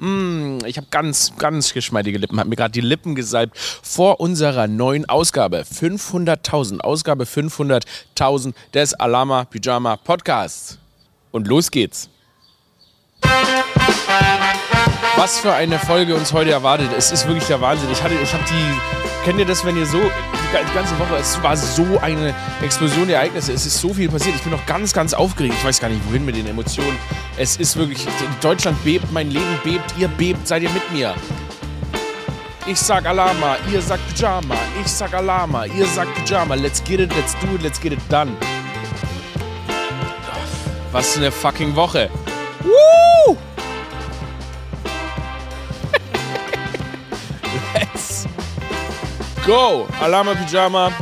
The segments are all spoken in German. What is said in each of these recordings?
Mm, ich habe ganz, ganz geschmeidige Lippen. Hat mir gerade die Lippen gesalbt vor unserer neuen Ausgabe. 500.000. Ausgabe 500.000 des Alama Pyjama Podcasts. Und los geht's. Was für eine Folge uns heute erwartet. Es ist wirklich der Wahnsinn. Ich, hatte, ich habe die. Kennt ihr das, wenn ihr so die ganze Woche, es war so eine Explosion der Ereignisse, es ist so viel passiert. Ich bin noch ganz, ganz aufgeregt. Ich weiß gar nicht, wohin mit den Emotionen. Es ist wirklich, Deutschland bebt, mein Leben bebt, ihr bebt, seid ihr mit mir. Ich sag Alama, ihr sagt Pyjama. Ich sag Alama, ihr sagt Pyjama. Let's get it, let's do it, let's get it done. Was eine fucking Woche. Woo! Go. Alama Pyjama.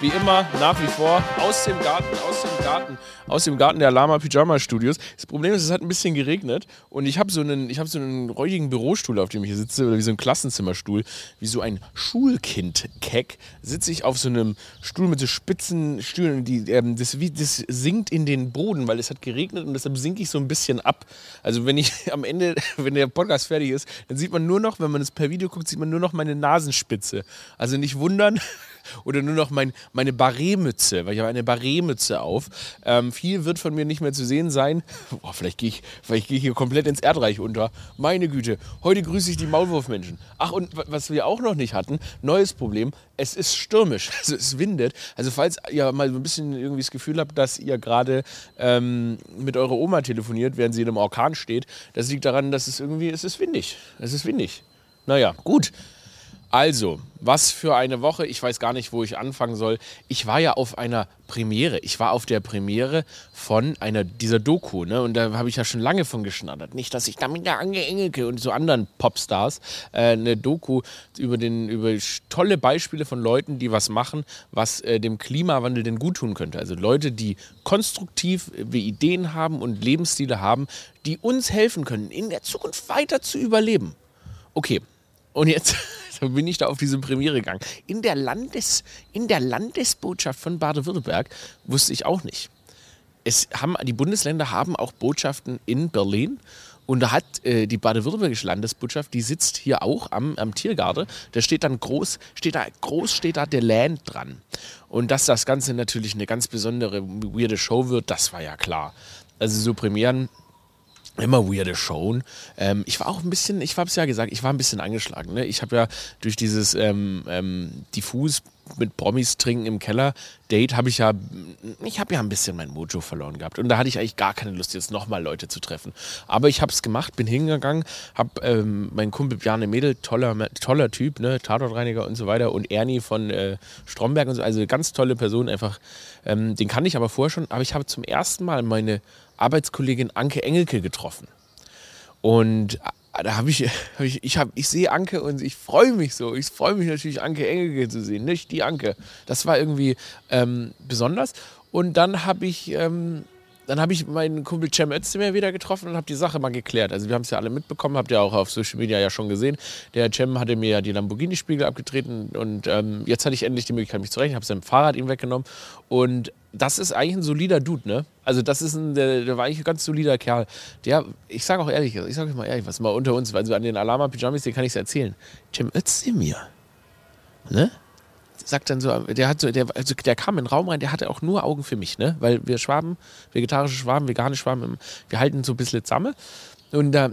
Wie immer, nach wie vor, aus dem Garten, aus dem Garten aus dem Garten der Lama Pyjama Studios. Das Problem ist, es hat ein bisschen geregnet und ich habe so einen, ich habe so einen räudigen Bürostuhl, auf dem ich hier sitze, oder wie so ein Klassenzimmerstuhl, wie so ein Schulkind-Keck, sitze ich auf so einem Stuhl mit so spitzen Stühlen. Die, ähm, das, wie, das sinkt in den Boden, weil es hat geregnet und deshalb sinke ich so ein bisschen ab. Also wenn ich am Ende, wenn der Podcast fertig ist, dann sieht man nur noch, wenn man es per Video guckt, sieht man nur noch meine Nasenspitze. Also nicht wundern, oder nur noch mein, meine Barretmütze, weil ich habe eine Barretmütze auf. Ähm, viel wird von mir nicht mehr zu sehen sein. Boah, vielleicht gehe ich, geh ich hier komplett ins Erdreich unter. Meine Güte, heute grüße ich die Maulwurfmenschen. Ach, und was wir auch noch nicht hatten, neues Problem, es ist stürmisch, also es windet. Also falls ihr mal so ein bisschen irgendwie das Gefühl habt, dass ihr gerade ähm, mit eurer Oma telefoniert, während sie in einem Orkan steht, das liegt daran, dass es irgendwie, es ist windig. Es ist windig. Naja, gut. Also, was für eine Woche. Ich weiß gar nicht, wo ich anfangen soll. Ich war ja auf einer Premiere. Ich war auf der Premiere von einer dieser Doku. Ne? Und da habe ich ja schon lange von geschnattert. Nicht, dass ich da mit der Ange Engelke und so anderen Popstars äh, eine Doku über, den, über tolle Beispiele von Leuten, die was machen, was äh, dem Klimawandel denn gut tun könnte. Also Leute, die konstruktiv äh, Ideen haben und Lebensstile haben, die uns helfen können, in der Zukunft weiter zu überleben. Okay, und jetzt bin ich da auf diese Premiere gegangen. In der, Landes, in der Landesbotschaft von Baden-Württemberg wusste ich auch nicht. Es haben, die Bundesländer haben auch Botschaften in Berlin. Und da hat äh, die baden-württembergische Landesbotschaft, die sitzt hier auch am, am Tiergarten. Da steht dann groß, steht da, groß steht da der Land dran. Und dass das Ganze natürlich eine ganz besondere, weirde Show wird, das war ja klar. Also so Premieren immer weirde Showen. Ähm, ich war auch ein bisschen, ich habe es ja gesagt, ich war ein bisschen angeschlagen. Ne? Ich habe ja durch dieses ähm, ähm, diffus mit Promis trinken im Keller Date habe ich ja, ich habe ja ein bisschen mein Mojo verloren gehabt und da hatte ich eigentlich gar keine Lust jetzt nochmal Leute zu treffen. Aber ich habe es gemacht, bin hingegangen, habe ähm, meinen Kumpel Bjarne Mädel, toller, toller Typ, ne, Tatortreiniger und so weiter und Ernie von äh, Stromberg und so, also ganz tolle Person einfach. Ähm, den kannte ich aber vorher schon, aber ich habe zum ersten Mal meine Arbeitskollegin Anke Engelke getroffen. Und äh, da habe ich, hab ich, ich, hab, ich sehe Anke und ich freue mich so. Ich freue mich natürlich, Anke Engelke zu sehen, nicht die Anke. Das war irgendwie ähm, besonders. Und dann habe ich, ähm, dann habe ich meinen Kumpel Cem Özdemir wieder getroffen und habe die Sache mal geklärt. Also wir haben es ja alle mitbekommen, habt ihr auch auf Social Media ja schon gesehen. Der Cem hatte mir ja die Lamborghini-Spiegel abgetreten und ähm, jetzt hatte ich endlich die Möglichkeit, mich zu rechnen. habe sein Fahrrad ihm weggenommen und das ist eigentlich ein solider Dude, ne? Also das ist ein, der, der war eigentlich ein ganz solider Kerl. Der, ich sage auch ehrlich, ich sage euch mal ehrlich, was mal unter uns, weil so an den Alama Pyjamis, den kann ich es erzählen. Cem Özdemir, ne? Sagt dann so, der hat so, der, also der kam in den Raum rein, der hatte auch nur Augen für mich, ne? Weil wir Schwaben, vegetarische Schwaben, vegane Schwaben, wir halten so ein bisschen zusammen. Und da, äh,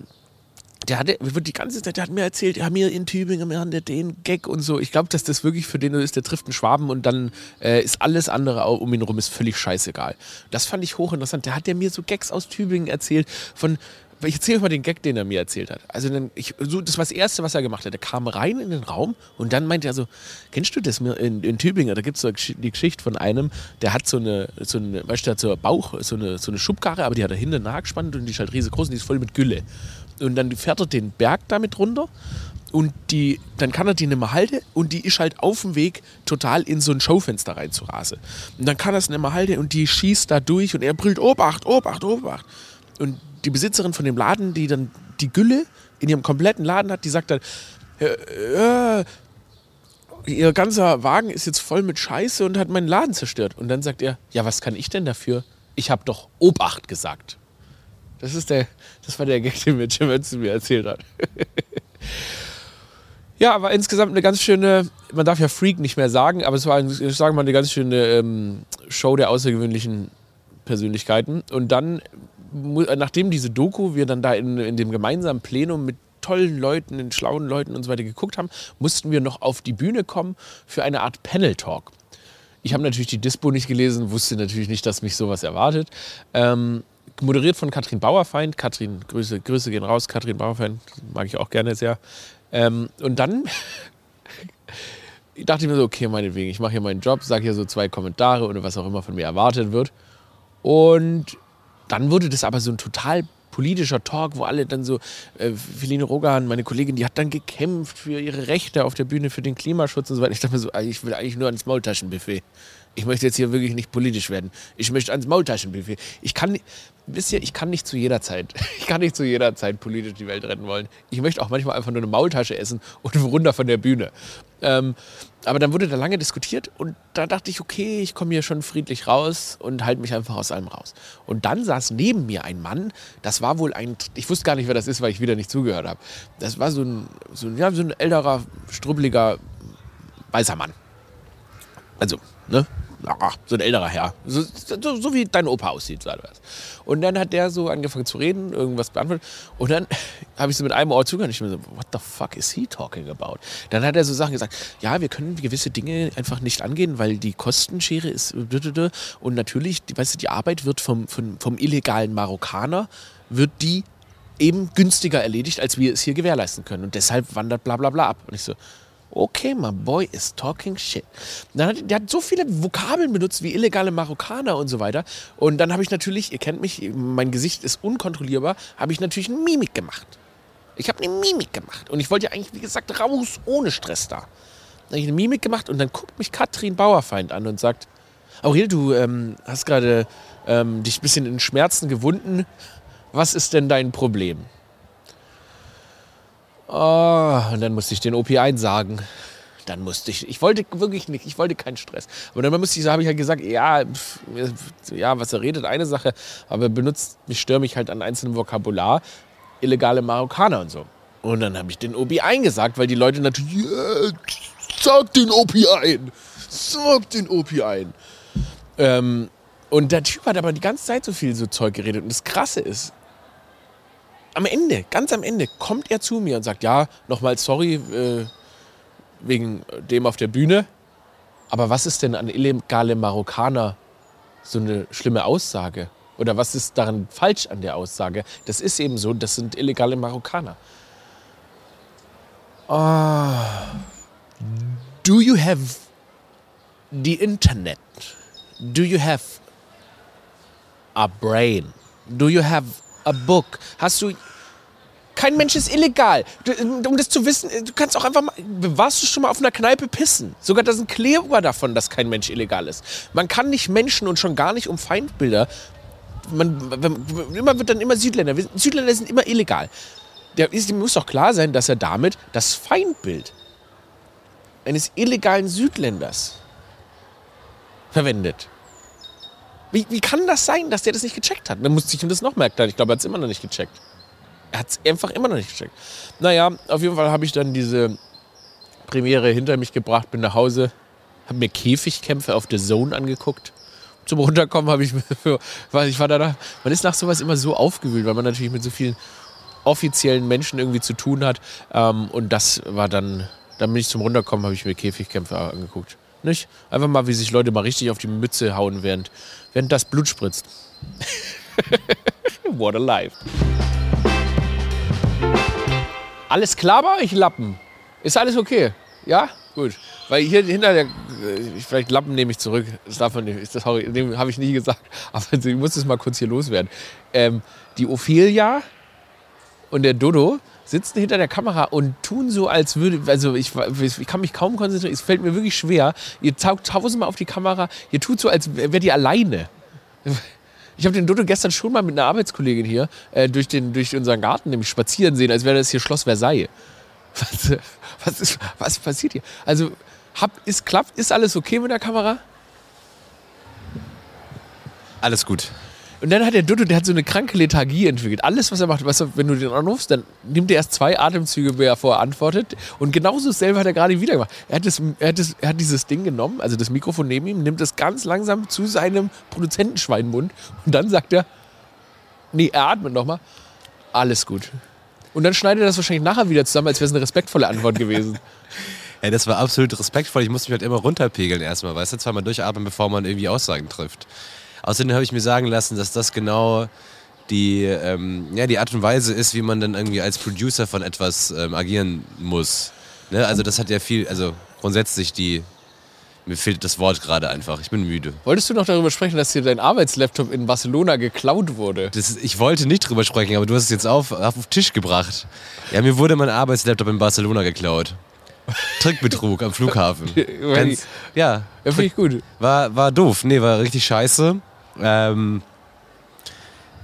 der hatte, wird die ganze Zeit, der hat mir erzählt, ja, mir in Tübingen, wir haben den Gag und so. Ich glaube, dass das wirklich für den ist, der trifft einen Schwaben und dann äh, ist alles andere um ihn herum ist völlig scheißegal. Das fand ich hochinteressant. Der hat der mir so Gags aus Tübingen erzählt von, ich erzähle euch mal den Gag, den er mir erzählt hat. Also dann, ich, so, das war das Erste, was er gemacht hat. Er kam rein in den Raum und dann meinte er so, kennst du das mir in, in Tübingen? Da gibt es so die Geschichte von einem, der hat so eine, so eine weißt du, der hat so Bauch, so eine, so eine Schubkarre, aber die hat er hinten nachgespannt und die ist halt riesengroß und die ist voll mit Gülle. Und dann fährt er den Berg damit runter und die, dann kann er die nicht mehr halten und die ist halt auf dem Weg total in so ein Schaufenster rein zu rasen. Und dann kann er es nicht mehr halten und die schießt da durch und er brüllt Obacht, Obacht, Obacht. Und die Besitzerin von dem Laden, die dann die Gülle in ihrem kompletten Laden hat, die sagt dann, äh, ihr ganzer Wagen ist jetzt voll mit Scheiße und hat meinen Laden zerstört. Und dann sagt er, ja, was kann ich denn dafür? Ich habe doch Obacht gesagt. Das, ist der, das war der Gag, den mir Jim Henson mir erzählt hat. ja, aber insgesamt eine ganz schöne, man darf ja Freak nicht mehr sagen, aber es war, ich sage mal, eine ganz schöne ähm, Show der außergewöhnlichen Persönlichkeiten. Und dann, nachdem diese Doku wir dann da in, in dem gemeinsamen Plenum mit tollen Leuten, den schlauen Leuten und so weiter geguckt haben, mussten wir noch auf die Bühne kommen für eine Art Panel-Talk. Ich habe natürlich die Dispo nicht gelesen, wusste natürlich nicht, dass mich sowas erwartet. Ähm, moderiert von Katrin Bauerfeind. Katrin, Grüße, Grüße gehen raus. Katrin Bauerfeind mag ich auch gerne sehr. Ähm, und dann dachte ich mir so, okay, meinetwegen, ich mache hier meinen Job, sage hier so zwei Kommentare oder was auch immer von mir erwartet wird. Und dann wurde das aber so ein total politischer Talk, wo alle dann so, äh, Feline Rogan, meine Kollegin, die hat dann gekämpft für ihre Rechte auf der Bühne, für den Klimaschutz und so weiter. Ich dachte mir so, ich will eigentlich nur ans Maultaschenbuffet. Ich möchte jetzt hier wirklich nicht politisch werden. Ich möchte ans Maultaschenbuffet. Ich kann, wisst ihr, ich kann nicht zu jeder Zeit, ich kann nicht zu jeder Zeit politisch die Welt retten wollen. Ich möchte auch manchmal einfach nur eine Maultasche essen und runter von der Bühne. Ähm, aber dann wurde da lange diskutiert und da dachte ich, okay, ich komme hier schon friedlich raus und halte mich einfach aus allem raus. Und dann saß neben mir ein Mann, das war wohl ein, ich wusste gar nicht, wer das ist, weil ich wieder nicht zugehört habe. Das war so ein, so, ja, so ein älterer, strubbeliger, weißer Mann. Also, ne? Ach, so ein älterer Herr. So, so, so, wie dein Opa aussieht. Und dann hat der so angefangen zu reden, irgendwas beantwortet. Und dann habe ich so mit einem Ohr zugehört. Ich mir so, what the fuck is he talking about? Dann hat er so Sachen gesagt, ja, wir können gewisse Dinge einfach nicht angehen, weil die Kostenschere ist. Und natürlich, weißt du, die Arbeit wird vom, vom, vom illegalen Marokkaner, wird die eben günstiger erledigt, als wir es hier gewährleisten können. Und deshalb wandert bla bla bla ab. Und ich so, Okay, my boy is talking shit. Dann hat, der hat so viele Vokabeln benutzt wie illegale Marokkaner und so weiter. Und dann habe ich natürlich, ihr kennt mich, mein Gesicht ist unkontrollierbar, habe ich natürlich eine Mimik gemacht. Ich habe eine Mimik gemacht. Und ich wollte ja eigentlich, wie gesagt, raus, ohne Stress da. Dann habe ich eine Mimik gemacht und dann guckt mich Katrin Bauerfeind an und sagt, Aurel, du ähm, hast gerade ähm, dich ein bisschen in Schmerzen gewunden. Was ist denn dein Problem? Oh, und dann musste ich den OP einsagen. Dann musste ich, ich wollte wirklich nicht, ich wollte keinen Stress. Aber dann musste ich, habe ich halt gesagt, ja, pff, ja, was er redet, eine Sache, aber er benutzt, ich störe mich halt an einzelnem Vokabular, illegale Marokkaner und so. Und dann habe ich den OP eingesagt, weil die Leute natürlich, yeah, sag den OP ein, sag den OP ein. Ähm, und der Typ hat aber die ganze Zeit so viel so Zeug geredet. Und das Krasse ist, am Ende, ganz am Ende, kommt er zu mir und sagt, ja, nochmal sorry äh, wegen dem auf der Bühne. Aber was ist denn an illegale Marokkaner so eine schlimme Aussage? Oder was ist daran falsch an der Aussage? Das ist eben so, das sind illegale Marokkaner. Oh. Do you have the Internet? Do you have a brain? Do you have a book. Hast du. Kein Mensch ist illegal. Du, um das zu wissen, du kannst auch einfach mal. Warst du schon mal auf einer Kneipe pissen? Sogar da sind Kleber davon, dass kein Mensch illegal ist. Man kann nicht Menschen und schon gar nicht um Feindbilder. Man, immer wird dann immer Südländer. Südländer sind immer illegal. Der, dem muss doch klar sein, dass er damit das Feindbild eines illegalen Südländers verwendet. Wie, wie kann das sein, dass der das nicht gecheckt hat? Dann musste ich ihm das noch mehr erklären. Ich glaube, er hat es immer noch nicht gecheckt. Er hat es einfach immer noch nicht gecheckt. Naja, auf jeden Fall habe ich dann diese Premiere hinter mich gebracht, bin nach Hause, habe mir Käfigkämpfe auf der Zone angeguckt. Zum Runterkommen habe ich mir ich war da, man ist nach sowas immer so aufgewühlt, weil man natürlich mit so vielen offiziellen Menschen irgendwie zu tun hat. Ähm, und das war dann, dann bin ich zum Runterkommen, habe ich mir Käfigkämpfe angeguckt. Nicht? Einfach mal, wie sich Leute mal richtig auf die Mütze hauen, während, während das Blut spritzt. What a life. Alles klar bei euch, Lappen? Ist alles okay? Ja? Gut. Weil hier hinter der. Äh, vielleicht Lappen nehme ich zurück. Das darf man nicht. Das habe ich nie gesagt. Aber ich muss das mal kurz hier loswerden. Ähm, die Ophelia und der Dodo sitzen hinter der Kamera und tun so, als würde, also ich, ich kann mich kaum konzentrieren, es fällt mir wirklich schwer. Ihr taucht tausendmal auf die Kamera, ihr tut so, als wärt ihr alleine. Ich habe den Dodo gestern schon mal mit einer Arbeitskollegin hier äh, durch, den, durch unseren Garten nämlich spazieren sehen, als wäre das hier Schloss Versailles. Was, was, ist, was passiert hier? Also, hab, ist, klappt, ist alles okay mit der Kamera? Alles gut. Und dann hat der Dodo, der hat so eine kranke Lethargie entwickelt. Alles, was er macht, weißt du, wenn du den anrufst, dann nimmt er erst zwei Atemzüge, bevor er antwortet. Und genauso dasselbe hat er gerade wieder gemacht. Er hat, das, er, hat das, er hat dieses Ding genommen, also das Mikrofon neben ihm, nimmt es ganz langsam zu seinem Produzentenschweinmund und dann sagt er, nee, er atmet nochmal, alles gut. Und dann schneidet er das wahrscheinlich nachher wieder zusammen, als wäre es eine respektvolle Antwort gewesen. Ja, das war absolut respektvoll. Ich musste mich halt immer runterpegeln erstmal, weißt du, zweimal durchatmen, bevor man irgendwie Aussagen trifft. Außerdem habe ich mir sagen lassen, dass das genau die, ähm, ja, die Art und Weise ist, wie man dann irgendwie als Producer von etwas ähm, agieren muss. Ne? Also das hat ja viel, also grundsätzlich die, mir fehlt das Wort gerade einfach, ich bin müde. Wolltest du noch darüber sprechen, dass dir dein Arbeitslaptop in Barcelona geklaut wurde? Das, ich wollte nicht drüber sprechen, aber du hast es jetzt auf, auf den Tisch gebracht. Ja, mir wurde mein Arbeitslaptop in Barcelona geklaut. Trickbetrug am Flughafen. Ganz, ja. Ja, finde ich gut. War, war doof. Nee, war richtig scheiße. Ähm,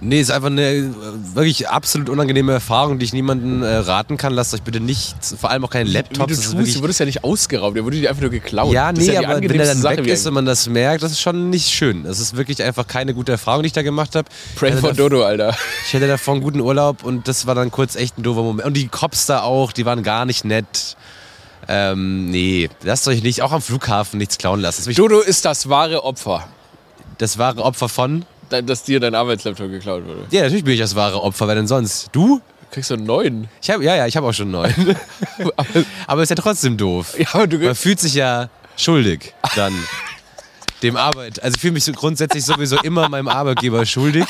nee, ist einfach eine wirklich absolut unangenehme Erfahrung, die ich niemandem äh, raten kann. Lasst euch bitte nicht, vor allem auch keinen Laptop. Wie du, tust, du wurdest ja nicht ausgeraubt, der wurde dir einfach nur geklaut. Ja, nee, ja aber wenn er dann Sache, weg ist und man das merkt, das ist schon nicht schön. Das ist wirklich einfach keine gute Erfahrung, die ich da gemacht habe. Pray for Dodo, Alter. Ich hatte davor einen guten Urlaub und das war dann kurz echt ein doofer Moment. Und die Cops da auch, die waren gar nicht nett. Ähm, nee, lasst euch nicht, auch am Flughafen nichts klauen lassen. Dodo ist das wahre Opfer, das wahre Opfer von. da- dass dir dein Arbeitslaptop geklaut wurde. Ja, natürlich bin ich das wahre Opfer, wer denn sonst? Du? Kriegst du einen neuen? Ich hab, ja, ja, ich habe auch schon einen neuen. Aber ist ja trotzdem doof. Ja, aber du Man fühlt sich ja schuldig dann dem Arbeit. Also ich fühle mich so grundsätzlich sowieso immer meinem Arbeitgeber schuldig.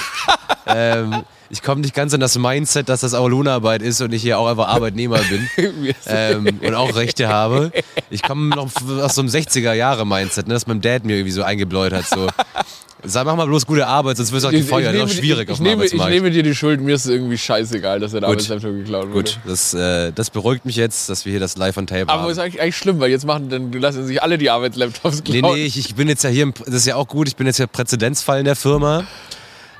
Ähm, ich komme nicht ganz an das Mindset, dass das auch Lohnarbeit ist und ich hier auch einfach Arbeitnehmer bin ähm, und auch Rechte habe. Ich komme noch aus so einem 60er-Jahre-Mindset, ne, das mein Dad mir irgendwie so eingebläut hat. So. Sag, mach mal bloß gute Arbeit, sonst wirst du auch gefeuert. Das ist schwierig ich, auf ich, nehme, ich nehme dir die Schuld, mir ist es irgendwie scheißegal, dass dein Gut. Arbeitslaptop geklaut wurde. Gut, das, äh, das beruhigt mich jetzt, dass wir hier das live on tape Aber haben. ist eigentlich, eigentlich schlimm, weil jetzt machen dann lassen sich alle die Arbeitslaptops Nee, klauen. nee, ich, ich bin jetzt ja hier, im, das ist ja auch gut, ich bin jetzt ja Präzedenzfall in der Firma.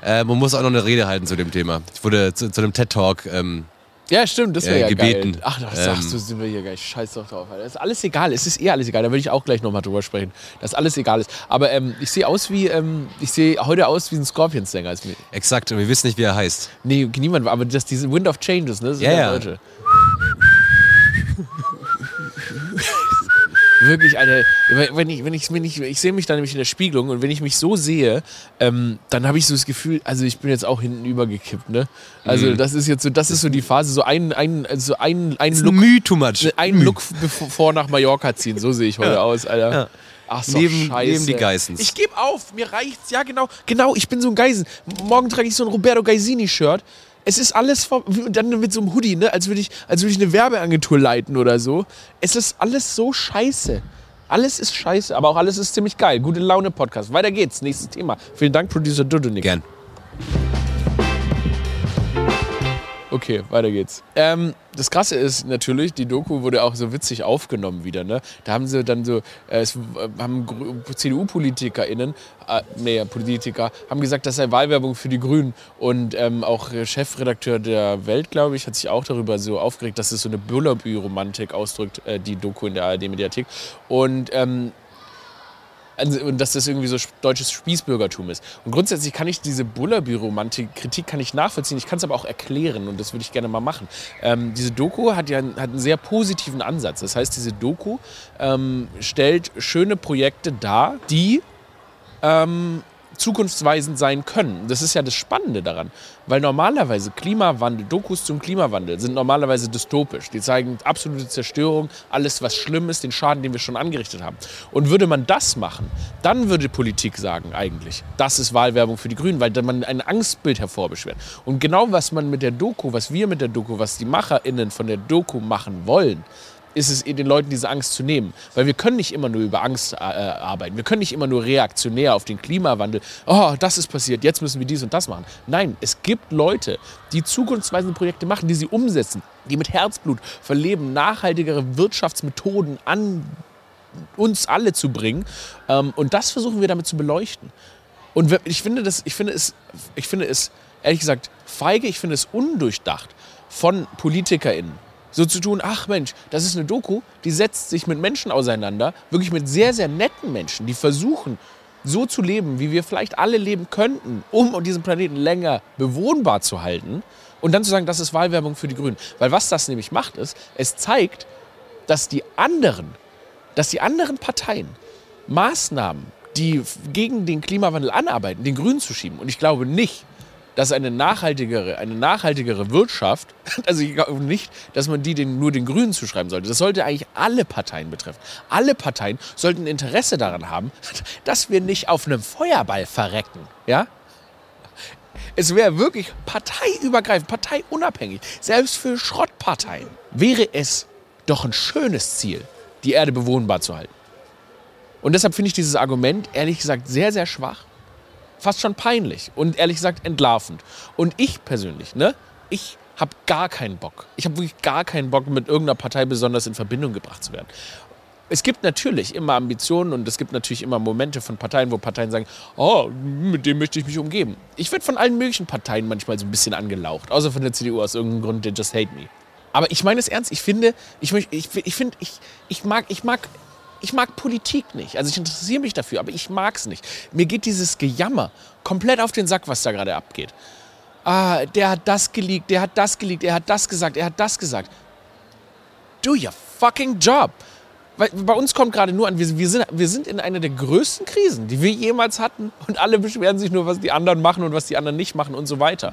Äh, man muss auch noch eine Rede halten zu dem Thema. Ich wurde zu, zu einem TED-Talk, ähm, Ja, stimmt, das wäre äh, ja gebeten. geil. Ach, das Ähm, sagst du, sind wir hier gleich. Scheiß doch drauf, Alter. Das ist alles egal. Es ist eh alles egal. Da würde ich auch gleich nochmal drüber sprechen. Dass alles egal ist. Aber ähm, ich sehe aus wie, ähm, ich sehe heute aus wie ein Scorpions-Sänger. Exakt, und wir wissen nicht, wie er heißt. Nee, niemand, aber das, diese Wind of Changes, ne? Das Ja, ja. Deutsche. Wirklich, Alter, wenn ich, wenn ich, wenn ich, ich sehe mich dann nämlich in der Spiegelung und wenn ich mich so sehe, ähm, dann habe ich so das Gefühl, also ich bin jetzt auch hinten übergekippt, ne? Also Mhm. das ist jetzt so, das ist so die Phase, so ein, ein, also ein, ein Look, Müh too much. ein Look bevor nach Mallorca ziehen, so sehe ich heute Ja. aus, Alter. Ja. Ach so, Neben- scheiße. neben die Geissens. Ich gebe auf, mir reicht's, ja genau, genau, ich bin so ein Geisen. Morgen trage ich so ein Roberto Geisini-Shirt. Es ist alles vom, dann mit so einem Hoodie, ne? als würde ich, als würde ich eine Werbeagentur leiten oder so. Es ist alles so scheiße. Alles ist scheiße, aber auch alles ist ziemlich geil. Gute Laune Podcast. Weiter geht's. Nächstes Thema. Vielen Dank, Producer Dudunik. Gern. Okay, weiter geht's. Ähm, das Krasse ist natürlich, die Doku wurde auch so witzig aufgenommen wieder. Ne? Da haben sie dann so, äh, es haben CDU-PolitikerInnen, äh, nee, Politiker, haben gesagt, das sei Wahlwerbung für die Grünen. Und ähm, auch Chefredakteur der Welt, glaube ich, hat sich auch darüber so aufgeregt, dass es so eine Bullerbü-Romantik ausdrückt, äh, die Doku in der ARD-Mediathek. Und ähm, also, und dass das irgendwie so deutsches Spießbürgertum ist. Und grundsätzlich kann ich diese ich nachvollziehen. Ich kann es aber auch erklären und das würde ich gerne mal machen. Ähm, diese Doku hat ja einen, hat einen sehr positiven Ansatz. Das heißt, diese Doku ähm, stellt schöne Projekte dar, die ähm, zukunftsweisend sein können. Das ist ja das Spannende daran, weil normalerweise Klimawandel, Dokus zum Klimawandel sind normalerweise dystopisch. Die zeigen absolute Zerstörung, alles was schlimm ist, den Schaden, den wir schon angerichtet haben. Und würde man das machen, dann würde Politik sagen eigentlich, das ist Wahlwerbung für die Grünen, weil man ein Angstbild hervorbeschwert. Und genau was man mit der Doku, was wir mit der Doku, was die MacherInnen von der Doku machen wollen, ist es den Leuten diese Angst zu nehmen. Weil wir können nicht immer nur über Angst äh, arbeiten. Wir können nicht immer nur reaktionär auf den Klimawandel. Oh, das ist passiert, jetzt müssen wir dies und das machen. Nein, es gibt Leute, die zukunftsweisende Projekte machen, die sie umsetzen, die mit Herzblut verleben, nachhaltigere Wirtschaftsmethoden an uns alle zu bringen. Ähm, und das versuchen wir damit zu beleuchten. Und ich finde, das, ich, finde es, ich finde es, ehrlich gesagt, feige, ich finde es undurchdacht von PolitikerInnen. So zu tun, ach Mensch, das ist eine Doku, die setzt sich mit Menschen auseinander, wirklich mit sehr, sehr netten Menschen, die versuchen, so zu leben, wie wir vielleicht alle leben könnten, um diesen Planeten länger bewohnbar zu halten. Und dann zu sagen, das ist Wahlwerbung für die Grünen. Weil was das nämlich macht, ist, es zeigt, dass die anderen, dass die anderen Parteien Maßnahmen, die gegen den Klimawandel anarbeiten, den Grünen zu schieben. Und ich glaube nicht, dass eine nachhaltigere, eine nachhaltigere Wirtschaft, also ich glaube nicht, dass man die den, nur den Grünen zuschreiben sollte. Das sollte eigentlich alle Parteien betreffen. Alle Parteien sollten Interesse daran haben, dass wir nicht auf einem Feuerball verrecken. Ja? Es wäre wirklich parteiübergreifend, parteiunabhängig, selbst für Schrottparteien, wäre es doch ein schönes Ziel, die Erde bewohnbar zu halten. Und deshalb finde ich dieses Argument ehrlich gesagt sehr, sehr schwach. Fast schon peinlich und ehrlich gesagt entlarvend. Und ich persönlich, ne, ich habe gar keinen Bock. Ich habe wirklich gar keinen Bock, mit irgendeiner Partei besonders in Verbindung gebracht zu werden. Es gibt natürlich immer Ambitionen und es gibt natürlich immer Momente von Parteien, wo Parteien sagen, oh, mit dem möchte ich mich umgeben. Ich werde von allen möglichen Parteien manchmal so ein bisschen angelaucht, außer von der CDU aus irgendeinem Grund, they just hate me. Aber ich meine es ernst, ich finde, ich, ich, ich, finde, ich, ich, mag, ich mag ich mag Politik nicht. Also ich interessiere mich dafür, aber ich mag es nicht. Mir geht dieses Gejammer komplett auf den Sack, was da gerade abgeht. Ah, der hat das geleakt, der hat das geleakt, er hat das gesagt, er hat das gesagt. Do your fucking job. Weil bei uns kommt gerade nur an, wir, sind, wir sind in einer der größten Krisen, die wir jemals hatten. Und alle beschweren sich nur, was die anderen machen und was die anderen nicht machen und so weiter.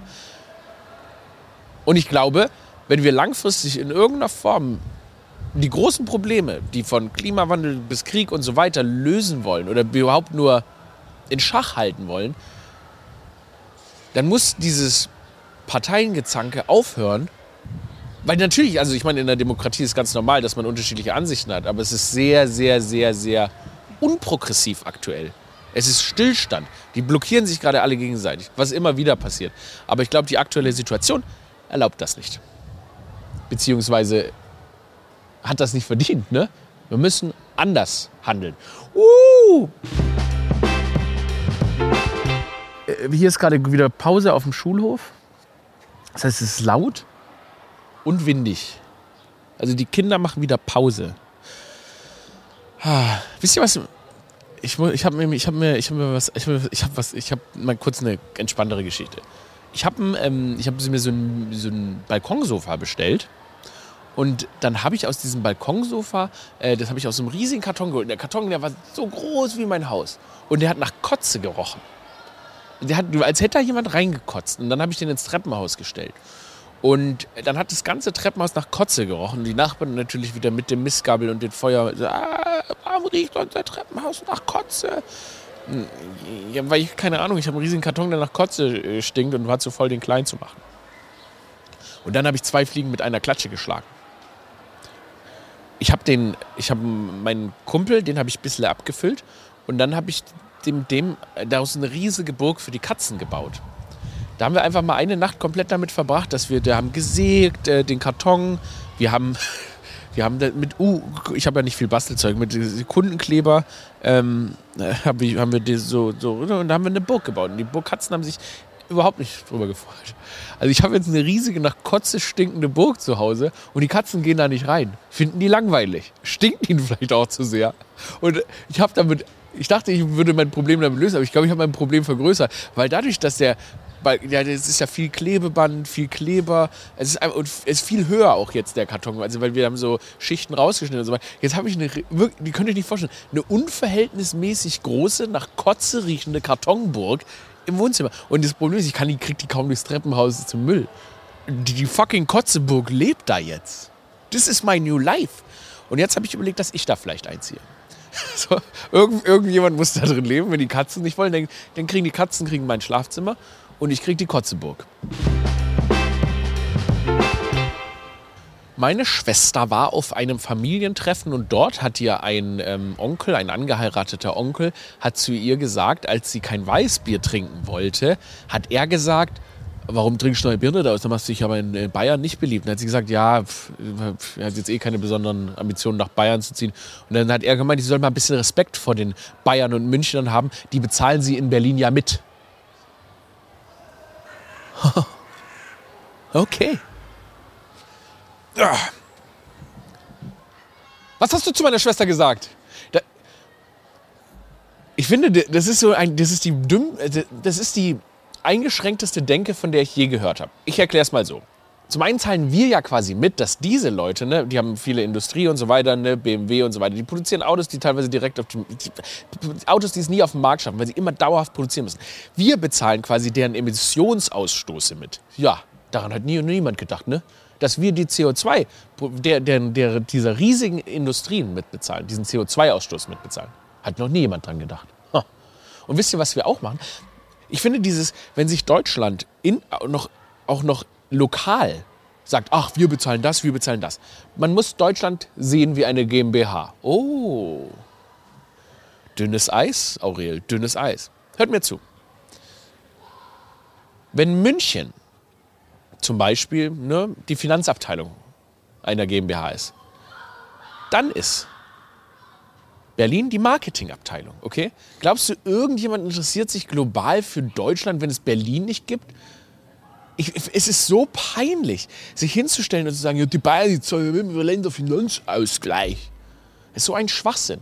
Und ich glaube, wenn wir langfristig in irgendeiner Form die großen Probleme, die von Klimawandel bis Krieg und so weiter lösen wollen oder überhaupt nur in Schach halten wollen, dann muss dieses Parteiengezanke aufhören. Weil natürlich, also ich meine, in der Demokratie ist ganz normal, dass man unterschiedliche Ansichten hat, aber es ist sehr, sehr, sehr, sehr unprogressiv aktuell. Es ist Stillstand. Die blockieren sich gerade alle gegenseitig, was immer wieder passiert. Aber ich glaube, die aktuelle Situation erlaubt das nicht. Beziehungsweise hat das nicht verdient. Ne? Wir müssen anders handeln. Uh! Äh, hier ist gerade wieder Pause auf dem Schulhof. Das heißt, es ist laut und windig. Also die Kinder machen wieder Pause. Ah, wisst ihr was? Ich, ich habe mir, ich hab mir, ich hab mir was, ich habe was, ich habe mal kurz eine entspanntere Geschichte. Ich habe ähm, hab mir so ein, so ein Balkonsofa bestellt und dann habe ich aus diesem Balkonsofa, äh, das habe ich aus einem riesigen Karton geholt. Der Karton, der war so groß wie mein Haus. Und der hat nach Kotze gerochen. Der hat, als hätte da jemand reingekotzt. Und dann habe ich den ins Treppenhaus gestellt. Und dann hat das ganze Treppenhaus nach Kotze gerochen. Die Nachbarn natürlich wieder mit dem Mistgabel und dem Feuer. Ah, warum riecht unser Treppenhaus nach Kotze? Hm, ja, weil ich, keine Ahnung, ich habe einen riesigen Karton, der nach Kotze äh, stinkt und war zu voll, den klein zu machen. Und dann habe ich zwei Fliegen mit einer Klatsche geschlagen ich habe den, ich habe meinen Kumpel, den habe ich ein bisschen abgefüllt und dann habe ich dem, dem daraus eine riesige Burg für die Katzen gebaut. Da haben wir einfach mal eine Nacht komplett damit verbracht, dass wir, da haben gesägt, äh, den Karton, wir haben, wir haben mit, uh, ich habe ja nicht viel Bastelzeug, mit Kundenkleber ähm, ich, haben wir die so, so, und da haben wir eine Burg gebaut. Und die Burgkatzen haben sich überhaupt nicht drüber gefreut. Also ich habe jetzt eine riesige, nach Kotze stinkende Burg zu Hause und die Katzen gehen da nicht rein. Finden die langweilig. Stinkt ihnen vielleicht auch zu sehr. Und ich habe damit, ich dachte, ich würde mein Problem damit lösen, aber ich glaube, ich habe mein Problem vergrößert. Weil dadurch, dass der ja, es ist ja viel Klebeband, viel Kleber. Es ist, und es ist viel höher auch jetzt der Karton, also weil wir haben so Schichten rausgeschnitten und so weiter. Jetzt habe ich eine, die könnt ihr nicht vorstellen, eine unverhältnismäßig große, nach Kotze riechende Kartonburg im Wohnzimmer. Und das Problem ist, ich kann die, krieg die kaum durchs Treppenhaus zum Müll. Die, fucking Kotzeburg lebt da jetzt. Das ist my new life. Und jetzt habe ich überlegt, dass ich da vielleicht einziehe. So, irgend, irgendjemand muss da drin leben, wenn die Katzen nicht wollen. Dann, dann kriegen die Katzen kriegen mein Schlafzimmer und ich kriege die Kotzeburg. Meine Schwester war auf einem Familientreffen und dort hat ihr ein ähm, Onkel, ein angeheirateter Onkel, hat zu ihr gesagt, als sie kein Weißbier trinken wollte, hat er gesagt, warum trinkst du neue Birne da aus? Da machst du dich aber in Bayern nicht beliebt. dann hat sie gesagt, ja, er hat jetzt eh keine besonderen Ambitionen nach Bayern zu ziehen. Und dann hat er gemeint, sie soll mal ein bisschen Respekt vor den Bayern und Münchnern haben. Die bezahlen sie in Berlin ja mit. okay. Was hast du zu meiner Schwester gesagt? Da ich finde, das ist so ein, das ist die dümm, das ist die eingeschränkteste Denke, von der ich je gehört habe. Ich erkläre es mal so. Zum einen zahlen wir ja quasi mit, dass diese Leute, ne, die haben viele Industrie und so weiter, ne, BMW und so weiter, die produzieren Autos, die teilweise direkt auf dem, Autos, die es nie auf dem Markt schaffen, weil sie immer dauerhaft produzieren müssen. Wir bezahlen quasi deren Emissionsausstoße mit. Ja, daran hat nie und niemand gedacht, ne? Dass wir die CO2 der, der, der, dieser riesigen Industrien mitbezahlen, diesen CO2-Ausstoß mitbezahlen. Hat noch nie jemand dran gedacht. Und wisst ihr, was wir auch machen? Ich finde dieses, wenn sich Deutschland in, noch, auch noch lokal sagt, ach, wir bezahlen das, wir bezahlen das. Man muss Deutschland sehen wie eine GmbH. Oh, dünnes Eis, Aurel, dünnes Eis. Hört mir zu. Wenn München zum Beispiel ne, die Finanzabteilung einer GmbH ist, dann ist Berlin die Marketingabteilung, okay? Glaubst du, irgendjemand interessiert sich global für Deutschland, wenn es Berlin nicht gibt? Ich, es ist so peinlich, sich hinzustellen und zu sagen, ja, die Bayern die zahlen Länderfinanzausgleich. Das ist so ein Schwachsinn.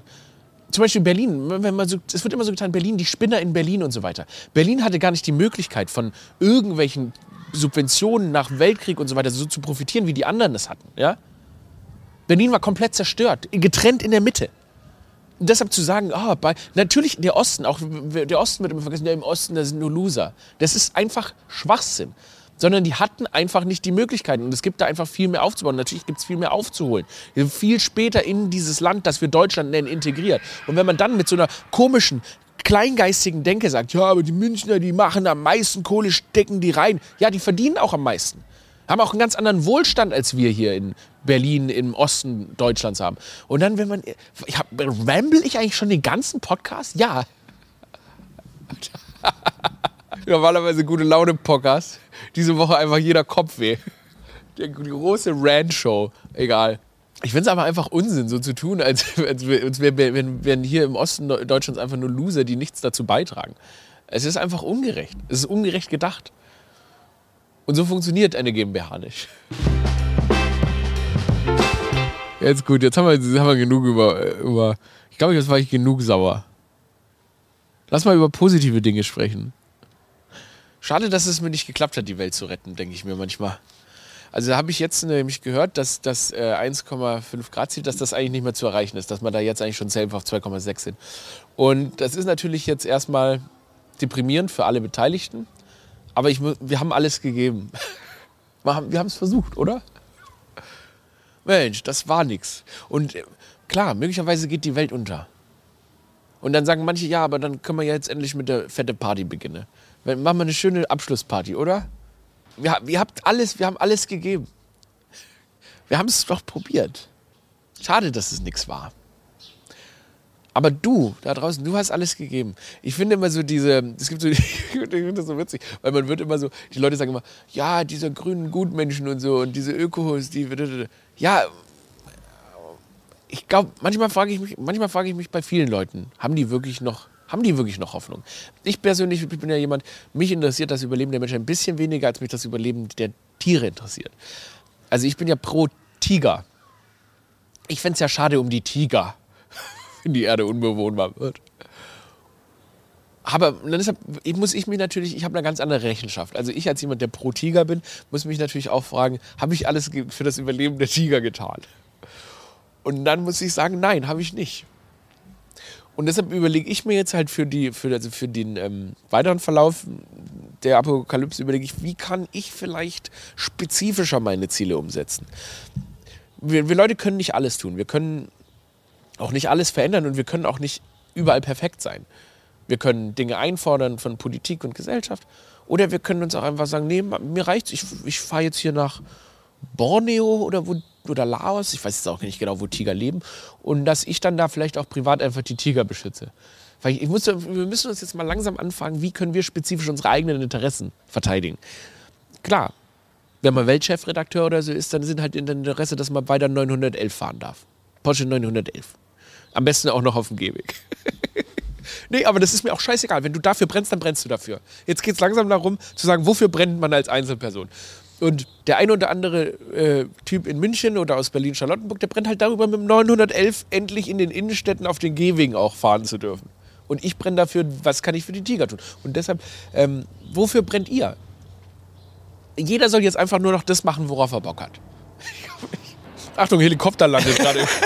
Zum Beispiel Berlin, wenn man so, es wird immer so getan, Berlin, die Spinner in Berlin und so weiter. Berlin hatte gar nicht die Möglichkeit, von irgendwelchen Subventionen nach Weltkrieg und so weiter so zu profitieren, wie die anderen das hatten. Ja? Berlin war komplett zerstört, getrennt in der Mitte deshalb zu sagen, oh, bei, natürlich der Osten, auch der Osten wird immer vergessen, ja, im Osten, da sind nur Loser. Das ist einfach Schwachsinn. Sondern die hatten einfach nicht die Möglichkeiten. Und es gibt da einfach viel mehr aufzubauen. Natürlich gibt es viel mehr aufzuholen. Viel später in dieses Land, das wir Deutschland nennen, integriert. Und wenn man dann mit so einer komischen, kleingeistigen Denke sagt, ja, aber die Münchner, die machen am meisten Kohle, stecken die rein. Ja, die verdienen auch am meisten haben auch einen ganz anderen Wohlstand, als wir hier in Berlin im Osten Deutschlands haben. Und dann, wenn man. Ich hab, ramble ich eigentlich schon den ganzen Podcast? Ja. Normalerweise gute Laune-Podcast. Diese Woche einfach jeder Kopf weh. Die, große Rant-Show. Egal. Ich finde es aber einfach Unsinn, so zu tun, als, als wären wär, hier im Osten Deutschlands einfach nur Loser, die nichts dazu beitragen. Es ist einfach ungerecht. Es ist ungerecht gedacht. Und so funktioniert eine GmbH nicht. Jetzt gut, jetzt haben wir, haben wir genug über, über. Ich glaube, jetzt war ich genug sauer. Lass mal über positive Dinge sprechen. Schade, dass es mir nicht geklappt hat, die Welt zu retten, denke ich mir manchmal. Also habe ich jetzt nämlich gehört, dass das äh, 1,5 Grad Ziel, dass das eigentlich nicht mehr zu erreichen ist, dass man da jetzt eigentlich schon selbst auf 2,6 sind. Und das ist natürlich jetzt erstmal deprimierend für alle Beteiligten. Aber ich, wir haben alles gegeben. Wir haben es versucht, oder? Mensch, das war nichts. Und äh, klar, möglicherweise geht die Welt unter. Und dann sagen manche, ja, aber dann können wir ja jetzt endlich mit der fette Party beginnen. Machen wir eine schöne Abschlussparty, oder? Wir, wir, habt alles, wir haben alles gegeben. Wir haben es doch probiert. Schade, dass es nichts war. Aber du, da draußen, du hast alles gegeben. Ich finde immer so diese, es gibt so, ich finde das so witzig, weil man wird immer so, die Leute sagen immer, ja, diese grünen Gutmenschen und so und diese Ökos, die, ja, ich glaube, manchmal frage ich mich, manchmal frage ich mich bei vielen Leuten, haben die wirklich noch, haben die wirklich noch Hoffnung? Ich persönlich ich bin ja jemand, mich interessiert das Überleben der Menschen ein bisschen weniger, als mich das Überleben der Tiere interessiert. Also ich bin ja pro Tiger. Ich fände es ja schade um die Tiger wenn die Erde unbewohnbar wird. Aber deshalb muss ich mich natürlich, ich habe eine ganz andere Rechenschaft. Also ich als jemand, der pro Tiger bin, muss mich natürlich auch fragen, habe ich alles für das Überleben der Tiger getan? Und dann muss ich sagen, nein, habe ich nicht. Und deshalb überlege ich mir jetzt halt für, die, für, also für den ähm, weiteren Verlauf der Apokalypse, überlege ich, wie kann ich vielleicht spezifischer meine Ziele umsetzen? Wir, wir Leute können nicht alles tun. Wir können auch nicht alles verändern und wir können auch nicht überall perfekt sein. Wir können Dinge einfordern von Politik und Gesellschaft oder wir können uns auch einfach sagen, nee, mir reicht's, ich, ich fahre jetzt hier nach Borneo oder, wo, oder Laos, ich weiß jetzt auch nicht genau, wo Tiger leben und dass ich dann da vielleicht auch privat einfach die Tiger beschütze. Weil ich muss, wir müssen uns jetzt mal langsam anfangen, wie können wir spezifisch unsere eigenen Interessen verteidigen. Klar, wenn man Weltchefredakteur oder so ist, dann sind halt in der Interesse, dass man weiter 911 fahren darf. Porsche 911. Am besten auch noch auf dem Gehweg. nee, aber das ist mir auch scheißegal. Wenn du dafür brennst, dann brennst du dafür. Jetzt geht es langsam darum, zu sagen, wofür brennt man als Einzelperson. Und der ein oder andere äh, Typ in München oder aus Berlin-Charlottenburg, der brennt halt darüber, mit dem 911 endlich in den Innenstädten auf den Gehwegen auch fahren zu dürfen. Und ich brenne dafür, was kann ich für die Tiger tun? Und deshalb, ähm, wofür brennt ihr? Jeder soll jetzt einfach nur noch das machen, worauf er Bock hat. Achtung, Helikopter landet gerade.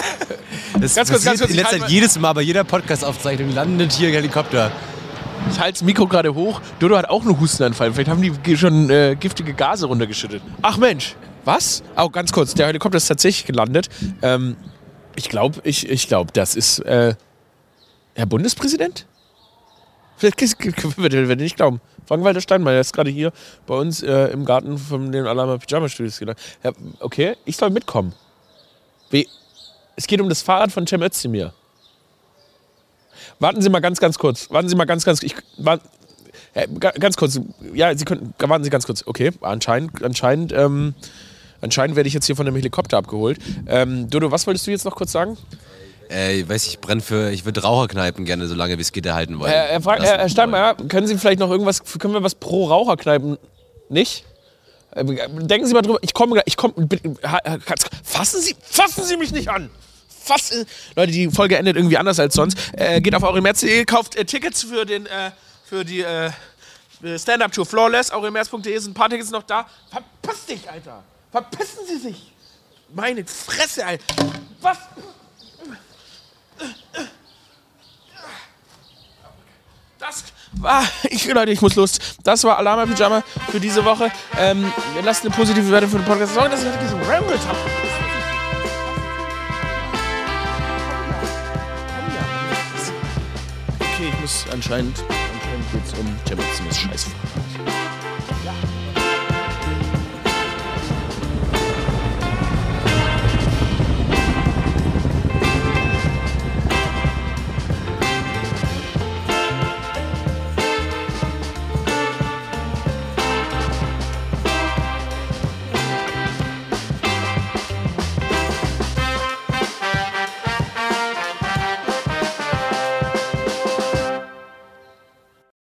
Das Ganz kurz, ganz kurz, In letzter Zeit jedes Mal bei jeder Podcast-Aufzeichnung landet hier ein Helikopter. Ich halte das Mikro gerade hoch. Dodo hat auch einen Hustenanfall. Vielleicht haben die schon äh, giftige Gase runtergeschüttet. Ach Mensch, was? Oh, ganz kurz. Der Helikopter ist tatsächlich gelandet. Ähm, ich glaube, ich, ich glaub, das ist äh, Herr Bundespräsident? Vielleicht würde ich nicht glauben. Frank-Walter Steinmeier ist gerade hier bei uns äh, im Garten von den Alama Pyjama Studios gelandet. Ja, okay, ich soll mitkommen. Wie? Es geht um das Fahrrad von Cem Özdemir. Warten Sie mal ganz, ganz kurz. Warten Sie mal ganz, ganz. Ich, war, äh, ga- ganz kurz. Ja, Sie können. Warten Sie ganz kurz. Okay, anscheinend, anscheinend, ähm, anscheinend werde ich jetzt hier von einem Helikopter abgeholt. Ähm, Dodo, was wolltest du jetzt noch kurz sagen? Äh, ich weiß, ich brenne für, ich würde Raucherkneipen gerne so lange wie es geht erhalten wollen. Herr, Herr, Frank, Herr, Herr Steinmeier, können Sie vielleicht noch irgendwas, können wir was pro Raucherkneipen nicht? Äh, Denken Sie mal drüber, ich komme, ich komme, fassen Sie, fassen Sie mich nicht an! Äh, Leute, die Folge endet irgendwie anders als sonst. Äh, geht auf aurelmerz.de, kauft äh, Tickets für, den, äh, für die äh, Stand-Up-Tour Flawless. aurelmerz.de sind ein paar Tickets noch da. Verpiss dich, Alter! Verpissen Sie sich! Meine Fresse, Alter! Was? Das war, ich, Leute, ich muss los. Das war Alama Pyjama für diese Woche. Ähm, lasst eine positive Bewertung für den Podcast. Sorry, dass ich heute gerambelt habe. Okay, ich muss anscheinend, anscheinend geht's um Champions Scheiße.